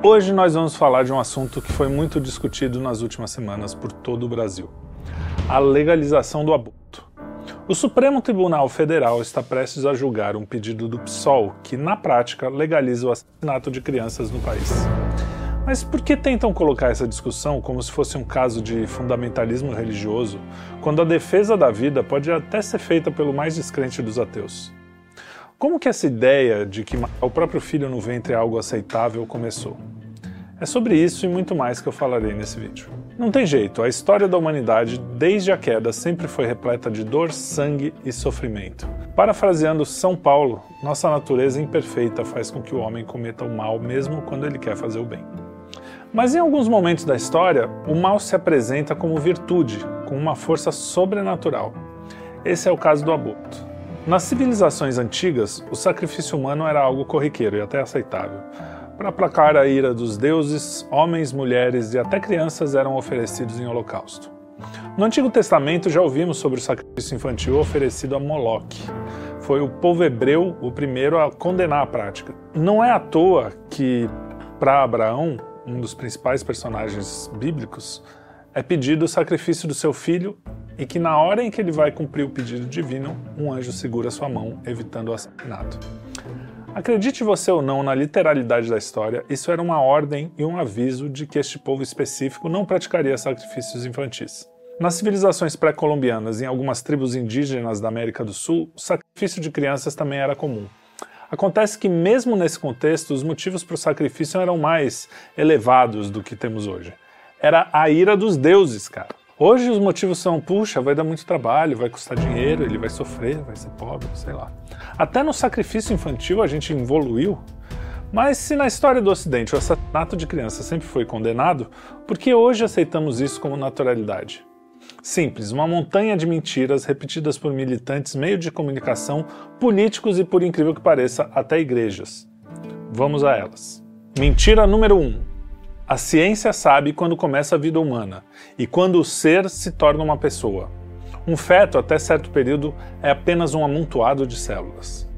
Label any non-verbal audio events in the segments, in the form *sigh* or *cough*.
Hoje nós vamos falar de um assunto que foi muito discutido nas últimas semanas por todo o Brasil: a legalização do aborto. O Supremo Tribunal Federal está prestes a julgar um pedido do PSOL que, na prática, legaliza o assassinato de crianças no país. Mas por que tentam colocar essa discussão como se fosse um caso de fundamentalismo religioso, quando a defesa da vida pode até ser feita pelo mais descrente dos ateus? Como que essa ideia de que o próprio filho no ventre é algo aceitável começou? É sobre isso e muito mais que eu falarei nesse vídeo. Não tem jeito, a história da humanidade, desde a queda, sempre foi repleta de dor, sangue e sofrimento. Parafraseando São Paulo, nossa natureza imperfeita faz com que o homem cometa o mal mesmo quando ele quer fazer o bem. Mas em alguns momentos da história, o mal se apresenta como virtude, com uma força sobrenatural. Esse é o caso do aborto. Nas civilizações antigas, o sacrifício humano era algo corriqueiro e até aceitável. Para aplacar a ira dos deuses, homens, mulheres e até crianças eram oferecidos em holocausto. No Antigo Testamento já ouvimos sobre o sacrifício infantil oferecido a Moloque. Foi o povo hebreu o primeiro a condenar a prática. Não é à toa que, para Abraão, um dos principais personagens bíblicos, é pedido o sacrifício do seu filho e que na hora em que ele vai cumprir o pedido divino, um anjo segura sua mão, evitando o assassinato. Acredite você ou não na literalidade da história, isso era uma ordem e um aviso de que este povo específico não praticaria sacrifícios infantis. Nas civilizações pré-colombianas e em algumas tribos indígenas da América do Sul, o sacrifício de crianças também era comum. Acontece que, mesmo nesse contexto, os motivos para o sacrifício eram mais elevados do que temos hoje. Era a ira dos deuses, cara. Hoje os motivos são, puxa, vai dar muito trabalho, vai custar dinheiro, ele vai sofrer, vai ser pobre, sei lá. Até no sacrifício infantil a gente evoluiu. Mas se na história do Ocidente o assassinato de crianças sempre foi condenado, por que hoje aceitamos isso como naturalidade? Simples, uma montanha de mentiras repetidas por militantes, meio de comunicação, políticos e, por incrível que pareça, até igrejas. Vamos a elas. Mentira número 1. Um. A ciência sabe quando começa a vida humana e quando o ser se torna uma pessoa. Um feto, até certo período, é apenas um amontoado de células.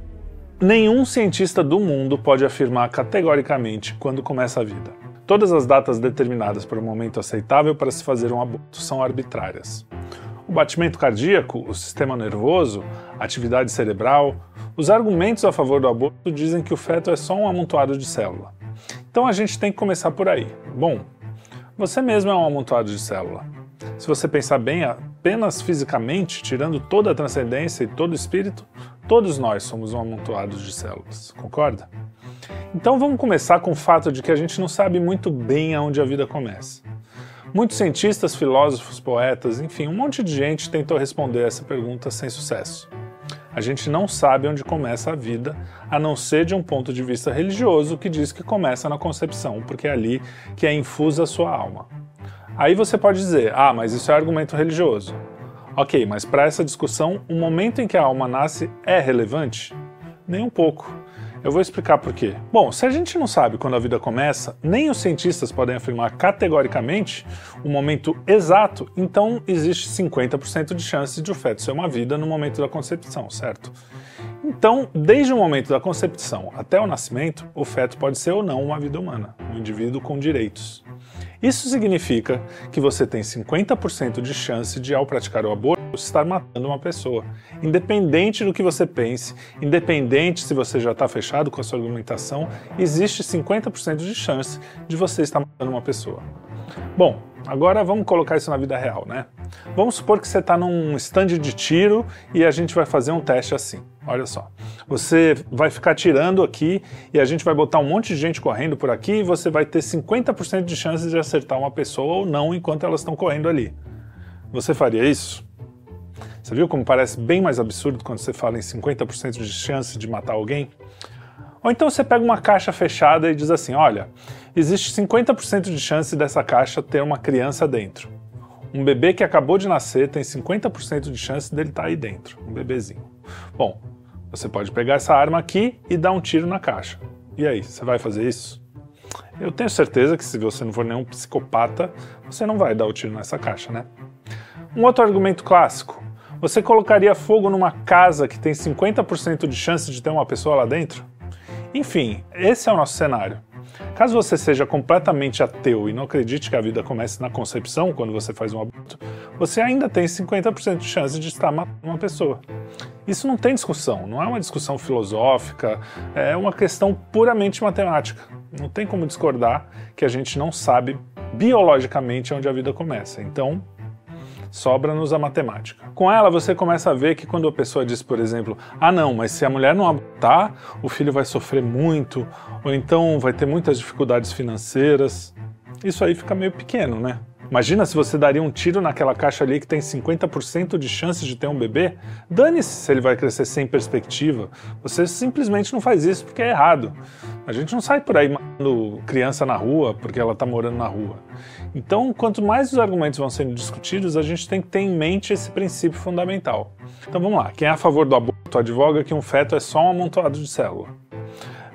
Nenhum cientista do mundo pode afirmar categoricamente quando começa a vida. Todas as datas determinadas para o momento aceitável para se fazer um aborto são arbitrárias. O batimento cardíaco, o sistema nervoso, a atividade cerebral, os argumentos a favor do aborto dizem que o feto é só um amontoado de célula. Então a gente tem que começar por aí. Bom, você mesmo é um amontoado de célula. Se você pensar bem, apenas fisicamente, tirando toda a transcendência e todo o espírito, todos nós somos um amontoado de células, concorda? Então vamos começar com o fato de que a gente não sabe muito bem aonde a vida começa. Muitos cientistas, filósofos, poetas, enfim, um monte de gente tentou responder essa pergunta sem sucesso. A gente não sabe onde começa a vida, a não ser de um ponto de vista religioso que diz que começa na concepção, porque é ali que é infusa a sua alma. Aí você pode dizer: "Ah, mas isso é argumento religioso". OK, mas para essa discussão, o momento em que a alma nasce é relevante? Nem um pouco. Eu vou explicar por quê. Bom, se a gente não sabe quando a vida começa, nem os cientistas podem afirmar categoricamente o momento exato, então existe 50% de chance de o feto ser uma vida no momento da concepção, certo? Então, desde o momento da concepção até o nascimento, o feto pode ser ou não uma vida humana, um indivíduo com direitos. Isso significa que você tem 50% de chance de, ao praticar o aborto, estar matando uma pessoa. Independente do que você pense, independente se você já está fechado com a sua argumentação, existe 50% de chance de você estar matando uma pessoa. Bom, agora vamos colocar isso na vida real, né? Vamos supor que você está num stand de tiro e a gente vai fazer um teste assim. Olha só. Você vai ficar tirando aqui e a gente vai botar um monte de gente correndo por aqui e você vai ter 50% de chances de acertar uma pessoa ou não enquanto elas estão correndo ali. Você faria isso? Você viu como parece bem mais absurdo quando você fala em 50% de chance de matar alguém? Ou então você pega uma caixa fechada e diz assim: olha, existe 50% de chance dessa caixa ter uma criança dentro. Um bebê que acabou de nascer tem 50% de chance dele estar tá aí dentro, um bebezinho. Bom, você pode pegar essa arma aqui e dar um tiro na caixa. E aí, você vai fazer isso? Eu tenho certeza que se você não for nenhum psicopata, você não vai dar o tiro nessa caixa, né? Um outro argumento clássico. Você colocaria fogo numa casa que tem 50% de chance de ter uma pessoa lá dentro? Enfim, esse é o nosso cenário. Caso você seja completamente ateu e não acredite que a vida comece na concepção, quando você faz um aborto, você ainda tem 50% de chance de estar matando uma pessoa. Isso não tem discussão, não é uma discussão filosófica, é uma questão puramente matemática. Não tem como discordar que a gente não sabe biologicamente onde a vida começa. Então, sobra-nos a matemática. Com ela, você começa a ver que quando a pessoa diz, por exemplo, ah não, mas se a mulher não abortar, o filho vai sofrer muito, ou então vai ter muitas dificuldades financeiras, isso aí fica meio pequeno, né? Imagina se você daria um tiro naquela caixa ali que tem 50% de chances de ter um bebê. Dane-se se ele vai crescer sem perspectiva. Você simplesmente não faz isso porque é errado. A gente não sai por aí matando criança na rua porque ela está morando na rua. Então, quanto mais os argumentos vão sendo discutidos, a gente tem que ter em mente esse princípio fundamental. Então vamos lá. Quem é a favor do aborto advoga que um feto é só um amontoado de célula.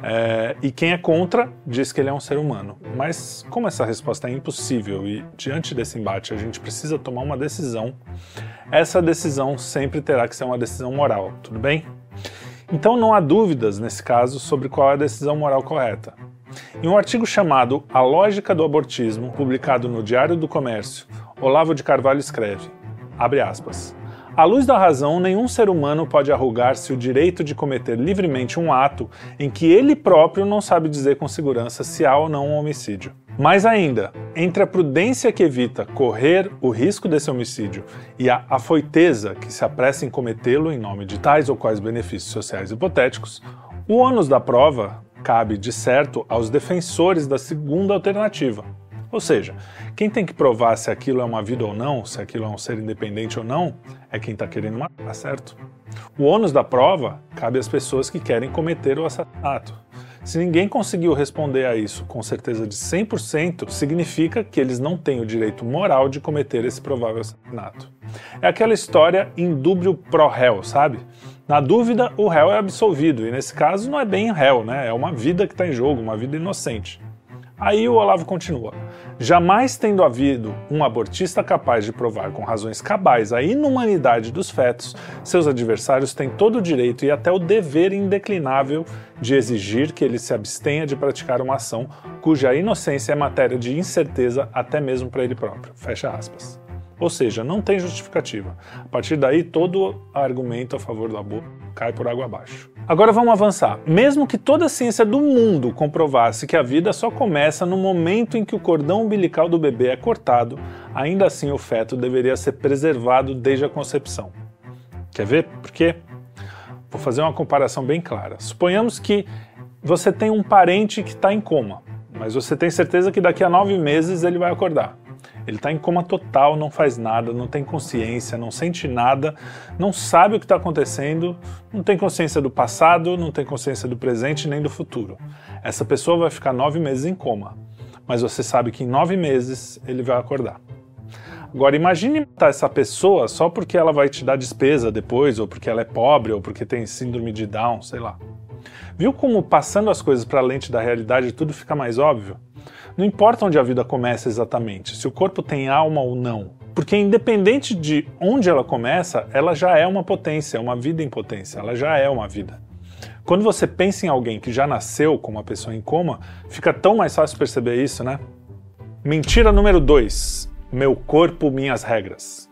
É, e quem é contra diz que ele é um ser humano. Mas, como essa resposta é impossível e diante desse embate a gente precisa tomar uma decisão, essa decisão sempre terá que ser uma decisão moral, tudo bem? Então não há dúvidas nesse caso sobre qual é a decisão moral correta. Em um artigo chamado A Lógica do Abortismo, publicado no Diário do Comércio, Olavo de Carvalho escreve, abre aspas, à luz da razão, nenhum ser humano pode arrogar-se o direito de cometer livremente um ato em que ele próprio não sabe dizer com segurança se há ou não um homicídio. Mais ainda, entre a prudência que evita correr o risco desse homicídio e a afoiteza que se apressa em cometê-lo em nome de tais ou quais benefícios sociais hipotéticos, o ônus da prova cabe, de certo, aos defensores da segunda alternativa, ou seja, quem tem que provar se aquilo é uma vida ou não, se aquilo é um ser independente ou não, é quem está querendo matar, certo? O ônus da prova cabe às pessoas que querem cometer o assassinato. Se ninguém conseguiu responder a isso com certeza de 100%, significa que eles não têm o direito moral de cometer esse provável assassinato. É aquela história em dúbio pro réu, sabe? Na dúvida, o réu é absolvido, e nesse caso não é bem réu, né? É uma vida que está em jogo, uma vida inocente. Aí o Olavo continua: jamais tendo havido um abortista capaz de provar com razões cabais a inumanidade dos fetos, seus adversários têm todo o direito e até o dever indeclinável de exigir que ele se abstenha de praticar uma ação cuja inocência é matéria de incerteza até mesmo para ele próprio. Fecha aspas. Ou seja, não tem justificativa. A partir daí, todo argumento a favor do aborto cai por água abaixo. Agora vamos avançar. Mesmo que toda a ciência do mundo comprovasse que a vida só começa no momento em que o cordão umbilical do bebê é cortado, ainda assim o feto deveria ser preservado desde a concepção. Quer ver por quê? Vou fazer uma comparação bem clara. Suponhamos que você tem um parente que está em coma, mas você tem certeza que daqui a nove meses ele vai acordar. Ele está em coma total, não faz nada, não tem consciência, não sente nada, não sabe o que está acontecendo, não tem consciência do passado, não tem consciência do presente nem do futuro. Essa pessoa vai ficar nove meses em coma, mas você sabe que em nove meses ele vai acordar. Agora imagine matar essa pessoa só porque ela vai te dar despesa depois, ou porque ela é pobre, ou porque tem síndrome de Down, sei lá. Viu como passando as coisas para a lente da realidade tudo fica mais óbvio? Não importa onde a vida começa exatamente, se o corpo tem alma ou não, porque independente de onde ela começa, ela já é uma potência, uma vida em potência, ela já é uma vida. Quando você pensa em alguém que já nasceu com uma pessoa em coma, fica tão mais fácil perceber isso, né? Mentira número 2. Meu corpo, minhas regras.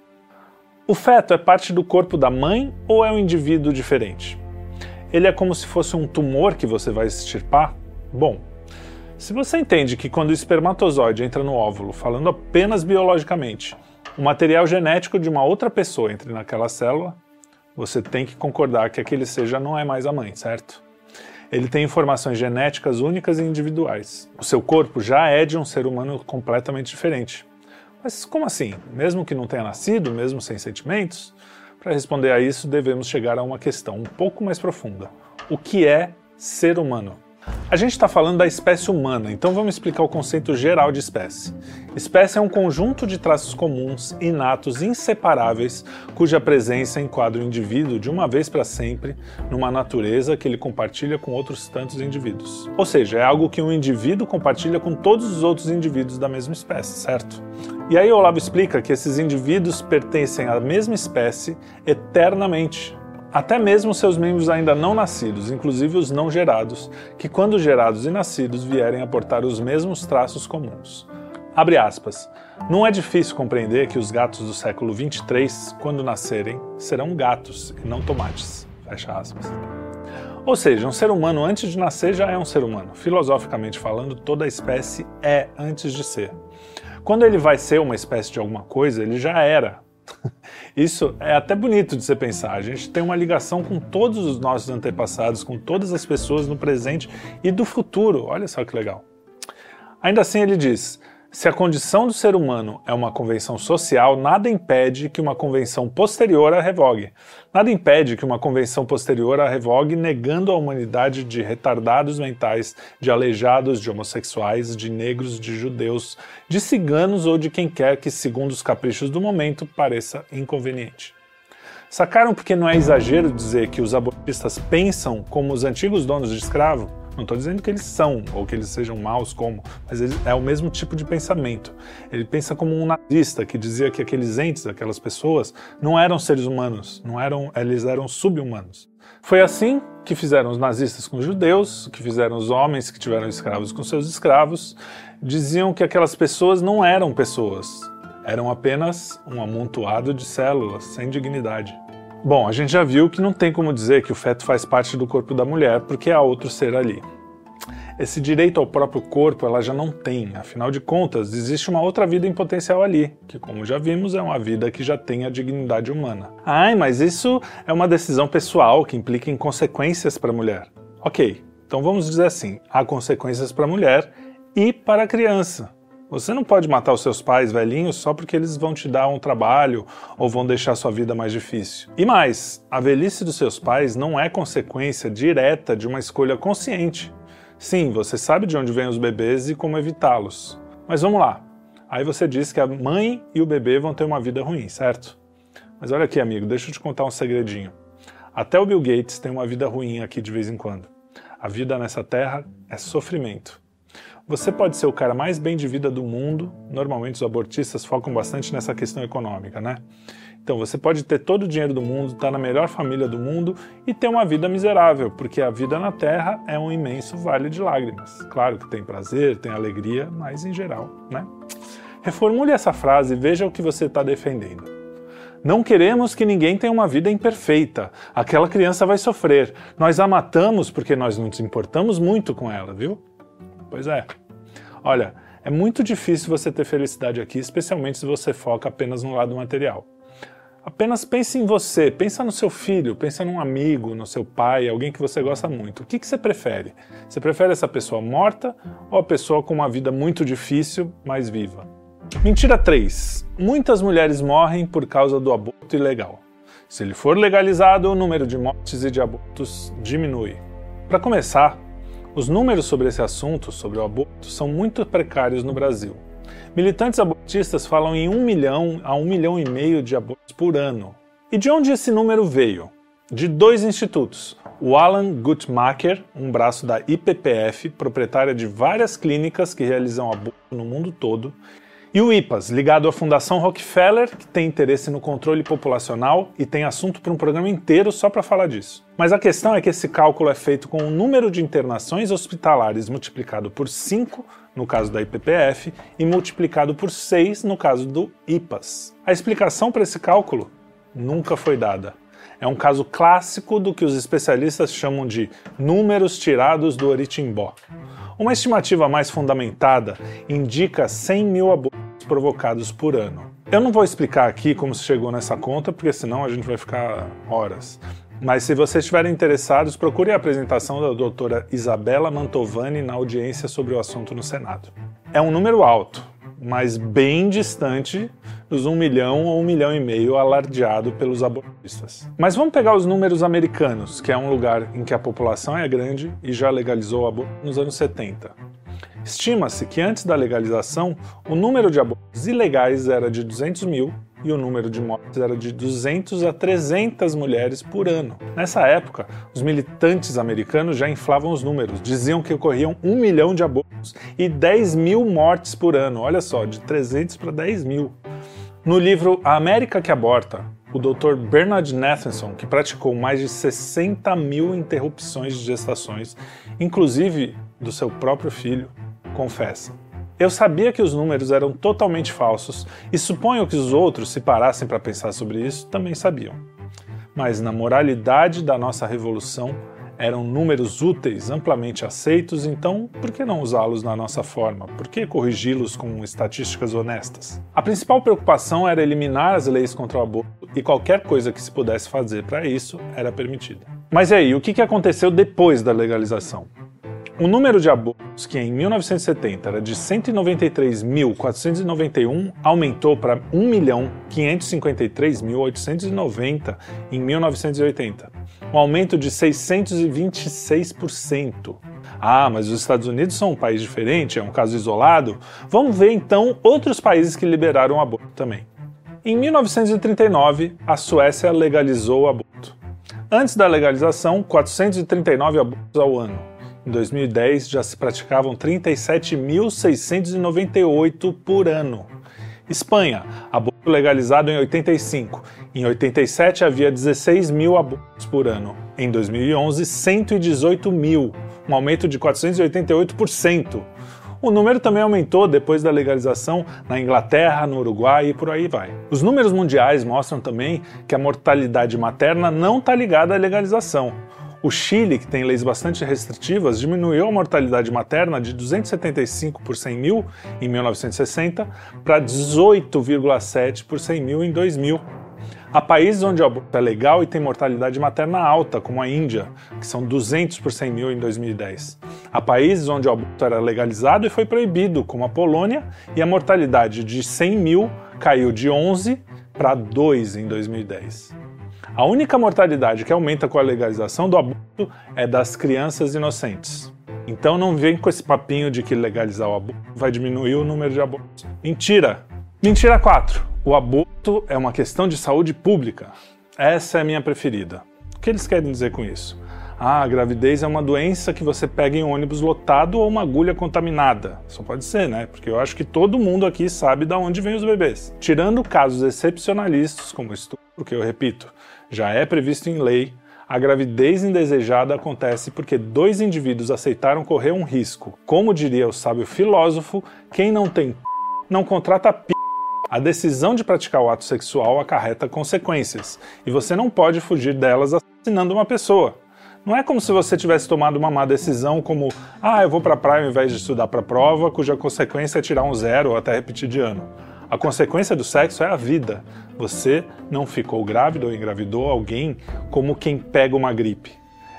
O feto é parte do corpo da mãe ou é um indivíduo diferente? Ele é como se fosse um tumor que você vai extirpar? Bom, se você entende que quando o espermatozoide entra no óvulo, falando apenas biologicamente, o material genético de uma outra pessoa entra naquela célula, você tem que concordar que aquele seja não é mais a mãe, certo? Ele tem informações genéticas únicas e individuais. O seu corpo já é de um ser humano completamente diferente. Mas como assim? Mesmo que não tenha nascido, mesmo sem sentimentos? Para responder a isso, devemos chegar a uma questão um pouco mais profunda: o que é ser humano? A gente está falando da espécie humana, então vamos explicar o conceito geral de espécie. Espécie é um conjunto de traços comuns, inatos, inseparáveis, cuja presença enquadra o indivíduo de uma vez para sempre numa natureza que ele compartilha com outros tantos indivíduos. Ou seja, é algo que um indivíduo compartilha com todos os outros indivíduos da mesma espécie, certo? E aí Olavo explica que esses indivíduos pertencem à mesma espécie eternamente até mesmo seus membros ainda não nascidos, inclusive os não gerados, que quando gerados e nascidos vierem a portar os mesmos traços comuns. Abre aspas. Não é difícil compreender que os gatos do século 23, quando nascerem, serão gatos e não tomates. Fecha aspas. Ou seja, um ser humano antes de nascer já é um ser humano. Filosoficamente falando, toda espécie é antes de ser. Quando ele vai ser uma espécie de alguma coisa, ele já era. *laughs* Isso é até bonito de você pensar. A gente tem uma ligação com todos os nossos antepassados, com todas as pessoas no presente e do futuro. Olha só que legal. Ainda assim, ele diz: se a condição do ser humano é uma convenção social, nada impede que uma convenção posterior a revogue. Nada impede que uma convenção posterior a revogue, negando a humanidade de retardados mentais, de aleijados, de homossexuais, de negros, de judeus, de ciganos ou de quem quer que, segundo os caprichos do momento, pareça inconveniente. Sacaram porque não é exagero dizer que os abortistas pensam como os antigos donos de escravo? Não estou dizendo que eles são ou que eles sejam maus como, mas é o mesmo tipo de pensamento. Ele pensa como um nazista que dizia que aqueles entes, aquelas pessoas, não eram seres humanos, não eram, eles eram subhumanos. Foi assim que fizeram os nazistas com os judeus, que fizeram os homens que tiveram escravos com seus escravos. Diziam que aquelas pessoas não eram pessoas, eram apenas um amontoado de células sem dignidade. Bom, a gente já viu que não tem como dizer que o feto faz parte do corpo da mulher porque há outro ser ali. Esse direito ao próprio corpo ela já não tem, afinal de contas, existe uma outra vida em potencial ali, que, como já vimos, é uma vida que já tem a dignidade humana. Ai, mas isso é uma decisão pessoal que implica em consequências para a mulher. Ok, então vamos dizer assim: há consequências para a mulher e para a criança. Você não pode matar os seus pais velhinhos só porque eles vão te dar um trabalho ou vão deixar sua vida mais difícil. E mais, a velhice dos seus pais não é consequência direta de uma escolha consciente. Sim, você sabe de onde vêm os bebês e como evitá-los. Mas vamos lá. Aí você diz que a mãe e o bebê vão ter uma vida ruim, certo? Mas olha aqui, amigo, deixa eu te contar um segredinho. Até o Bill Gates tem uma vida ruim aqui de vez em quando. A vida nessa terra é sofrimento. Você pode ser o cara mais bem de vida do mundo, normalmente os abortistas focam bastante nessa questão econômica, né? Então você pode ter todo o dinheiro do mundo, estar tá na melhor família do mundo e ter uma vida miserável, porque a vida na Terra é um imenso vale de lágrimas. Claro que tem prazer, tem alegria, mas em geral, né? Reformule essa frase e veja o que você está defendendo. Não queremos que ninguém tenha uma vida imperfeita. Aquela criança vai sofrer. Nós a matamos porque nós nos importamos muito com ela, viu? Pois é. Olha, é muito difícil você ter felicidade aqui, especialmente se você foca apenas no lado material. Apenas pense em você, pensa no seu filho, pensa num amigo, no seu pai, alguém que você gosta muito. O que, que você prefere? Você prefere essa pessoa morta ou a pessoa com uma vida muito difícil, mas viva? Mentira 3. Muitas mulheres morrem por causa do aborto ilegal. Se ele for legalizado, o número de mortes e de abortos diminui. Para começar, os números sobre esse assunto, sobre o aborto, são muito precários no Brasil. Militantes abortistas falam em 1 milhão a 1 milhão e meio de abortos por ano. E de onde esse número veio? De dois institutos. O Alan Guttmacher, um braço da IPPF, proprietária de várias clínicas que realizam aborto no mundo todo, e o IPAS, ligado à Fundação Rockefeller, que tem interesse no controle populacional e tem assunto para um programa inteiro só para falar disso. Mas a questão é que esse cálculo é feito com o número de internações hospitalares multiplicado por 5, no caso da IPPF, e multiplicado por 6, no caso do IPAS. A explicação para esse cálculo nunca foi dada. É um caso clássico do que os especialistas chamam de números tirados do Oritimbó. Uma estimativa mais fundamentada indica 100 mil abortos provocados por ano. Eu não vou explicar aqui como se chegou nessa conta, porque senão a gente vai ficar horas. Mas se vocês estiverem interessados, procure a apresentação da doutora Isabela Mantovani na audiência sobre o assunto no Senado. É um número alto, mas bem distante dos 1 milhão ou 1 milhão e meio alardeado pelos abortistas. Mas vamos pegar os números americanos, que é um lugar em que a população é grande e já legalizou o aborto nos anos 70. Estima-se que antes da legalização, o número de abortos ilegais era de 200 mil e o número de mortes era de 200 a 300 mulheres por ano. Nessa época, os militantes americanos já inflavam os números, diziam que ocorriam 1 milhão de abortos e 10 mil mortes por ano. Olha só, de 300 para 10 mil. No livro A América que Aborta, o Dr. Bernard Nathanson, que praticou mais de 60 mil interrupções de gestações, inclusive do seu próprio filho, confessa. Eu sabia que os números eram totalmente falsos e suponho que os outros, se parassem para pensar sobre isso, também sabiam. Mas na moralidade da nossa revolução, eram números úteis, amplamente aceitos, então por que não usá-los na nossa forma? Por que corrigi-los com estatísticas honestas? A principal preocupação era eliminar as leis contra o aborto e qualquer coisa que se pudesse fazer para isso era permitida. Mas e aí, o que aconteceu depois da legalização? O número de abortos, que em 1970 era de 193.491, aumentou para 1.553.890 em 1980, um aumento de 626%. Ah, mas os Estados Unidos são um país diferente, é um caso isolado? Vamos ver então outros países que liberaram o aborto também. Em 1939, a Suécia legalizou o aborto. Antes da legalização, 439 abortos ao ano. Em 2010 já se praticavam 37.698 por ano. Espanha, aborto legalizado em 85. Em 87 havia 16 mil abortos por ano. Em 2011, 118 mil, um aumento de 488%. O número também aumentou depois da legalização na Inglaterra, no Uruguai e por aí vai. Os números mundiais mostram também que a mortalidade materna não está ligada à legalização. O Chile, que tem leis bastante restritivas, diminuiu a mortalidade materna de 275 por 100 mil em 1960 para 18,7 por 100 mil em 2000. Há países onde o aborto é legal e tem mortalidade materna alta, como a Índia, que são 200 por 100 mil em 2010. Há países onde o aborto era legalizado e foi proibido, como a Polônia, e a mortalidade de 100 mil caiu de 11 para 2 em 2010. A única mortalidade que aumenta com a legalização do aborto é das crianças inocentes. Então não vem com esse papinho de que legalizar o aborto vai diminuir o número de abortos. Mentira! Mentira 4. O aborto é uma questão de saúde pública. Essa é a minha preferida. O que eles querem dizer com isso? Ah, a gravidez é uma doença que você pega em um ônibus lotado ou uma agulha contaminada. Só pode ser, né? Porque eu acho que todo mundo aqui sabe de onde vêm os bebês. Tirando casos excepcionalistas, como estupro, que eu repito, já é previsto em lei, a gravidez indesejada acontece porque dois indivíduos aceitaram correr um risco. Como diria o sábio filósofo, quem não tem p... não contrata p. A decisão de praticar o ato sexual acarreta consequências, e você não pode fugir delas assassinando uma pessoa. Não é como se você tivesse tomado uma má decisão, como, ah, eu vou para a praia ao invés de estudar para a prova, cuja consequência é tirar um zero ou até repetir de ano. A consequência do sexo é a vida. Você não ficou grávida ou engravidou alguém como quem pega uma gripe.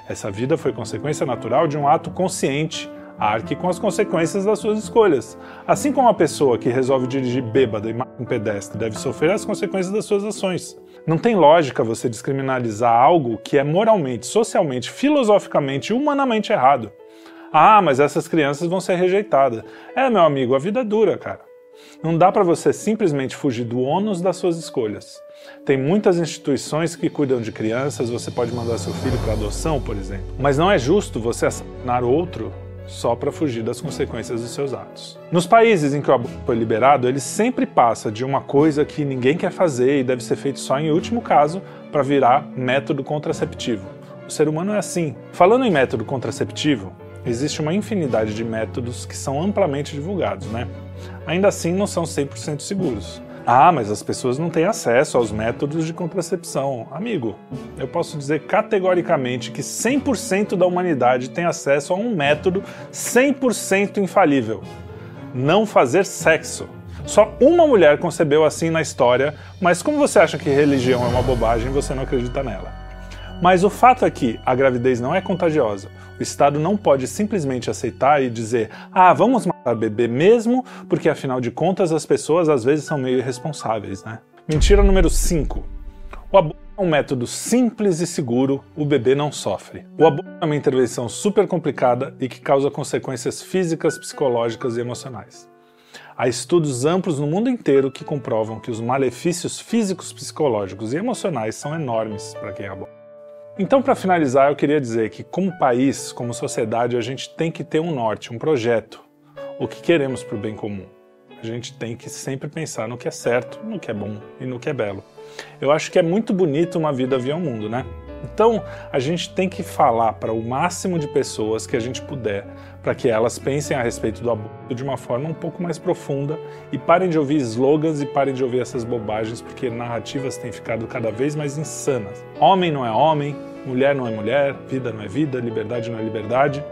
Essa vida foi consequência natural de um ato consciente. Arque com as consequências das suas escolhas. Assim como a pessoa que resolve dirigir bêbada e mata um pedestre deve sofrer as consequências das suas ações. Não tem lógica você descriminalizar algo que é moralmente, socialmente, filosoficamente e humanamente errado. Ah, mas essas crianças vão ser rejeitadas. É, meu amigo, a vida é dura, cara. Não dá para você simplesmente fugir do ônus das suas escolhas. Tem muitas instituições que cuidam de crianças, você pode mandar seu filho para adoção, por exemplo. Mas não é justo você assassinar outro só para fugir das consequências dos seus atos. Nos países em que o aborto foi liberado, ele sempre passa de uma coisa que ninguém quer fazer e deve ser feito só em último caso para virar método contraceptivo. O ser humano é assim. Falando em método contraceptivo, existe uma infinidade de métodos que são amplamente divulgados, né? ainda assim não são 100% seguros. Ah, mas as pessoas não têm acesso aos métodos de contracepção. Amigo, eu posso dizer categoricamente que 100% da humanidade tem acesso a um método 100% infalível: não fazer sexo. Só uma mulher concebeu assim na história, mas como você acha que religião é uma bobagem, você não acredita nela. Mas o fato é que a gravidez não é contagiosa. O Estado não pode simplesmente aceitar e dizer: ah, vamos matar bebê mesmo, porque afinal de contas as pessoas às vezes são meio irresponsáveis, né? Mentira número 5. O aborto é um método simples e seguro, o bebê não sofre. O aborto é uma intervenção super complicada e que causa consequências físicas, psicológicas e emocionais. Há estudos amplos no mundo inteiro que comprovam que os malefícios físicos, psicológicos e emocionais são enormes para quem aborta. Então, para finalizar, eu queria dizer que, como país, como sociedade, a gente tem que ter um norte, um projeto, o que queremos para o bem comum. A gente tem que sempre pensar no que é certo, no que é bom e no que é belo. Eu acho que é muito bonito uma vida via o mundo, né? Então, a gente tem que falar para o máximo de pessoas que a gente puder, para que elas pensem a respeito do aborto de uma forma um pouco mais profunda e parem de ouvir slogans e parem de ouvir essas bobagens, porque narrativas têm ficado cada vez mais insanas. Homem não é homem, mulher não é mulher, vida não é vida, liberdade não é liberdade.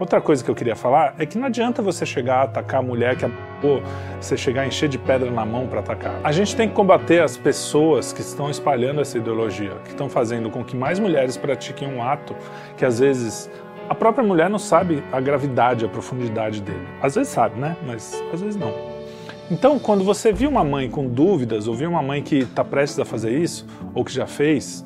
Outra coisa que eu queria falar é que não adianta você chegar a atacar a mulher que abortou, você chegar a encher de pedra na mão para atacar. A gente tem que combater as pessoas que estão espalhando essa ideologia, que estão fazendo com que mais mulheres pratiquem um ato que às vezes a própria mulher não sabe a gravidade, a profundidade dele. Às vezes sabe, né? Mas às vezes não. Então, quando você viu uma mãe com dúvidas, ou viu uma mãe que está prestes a fazer isso, ou que já fez,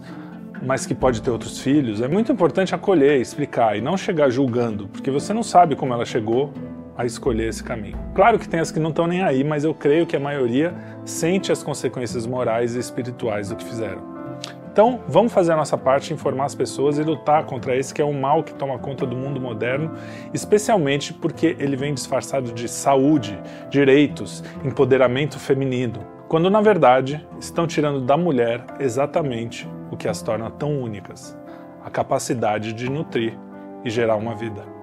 mas que pode ter outros filhos, é muito importante acolher, explicar e não chegar julgando, porque você não sabe como ela chegou a escolher esse caminho. Claro que tem as que não estão nem aí, mas eu creio que a maioria sente as consequências morais e espirituais do que fizeram. Então, vamos fazer a nossa parte, informar as pessoas e lutar contra esse que é um mal que toma conta do mundo moderno, especialmente porque ele vem disfarçado de saúde, direitos, empoderamento feminino, quando na verdade estão tirando da mulher exatamente o que as torna tão únicas: a capacidade de nutrir e gerar uma vida.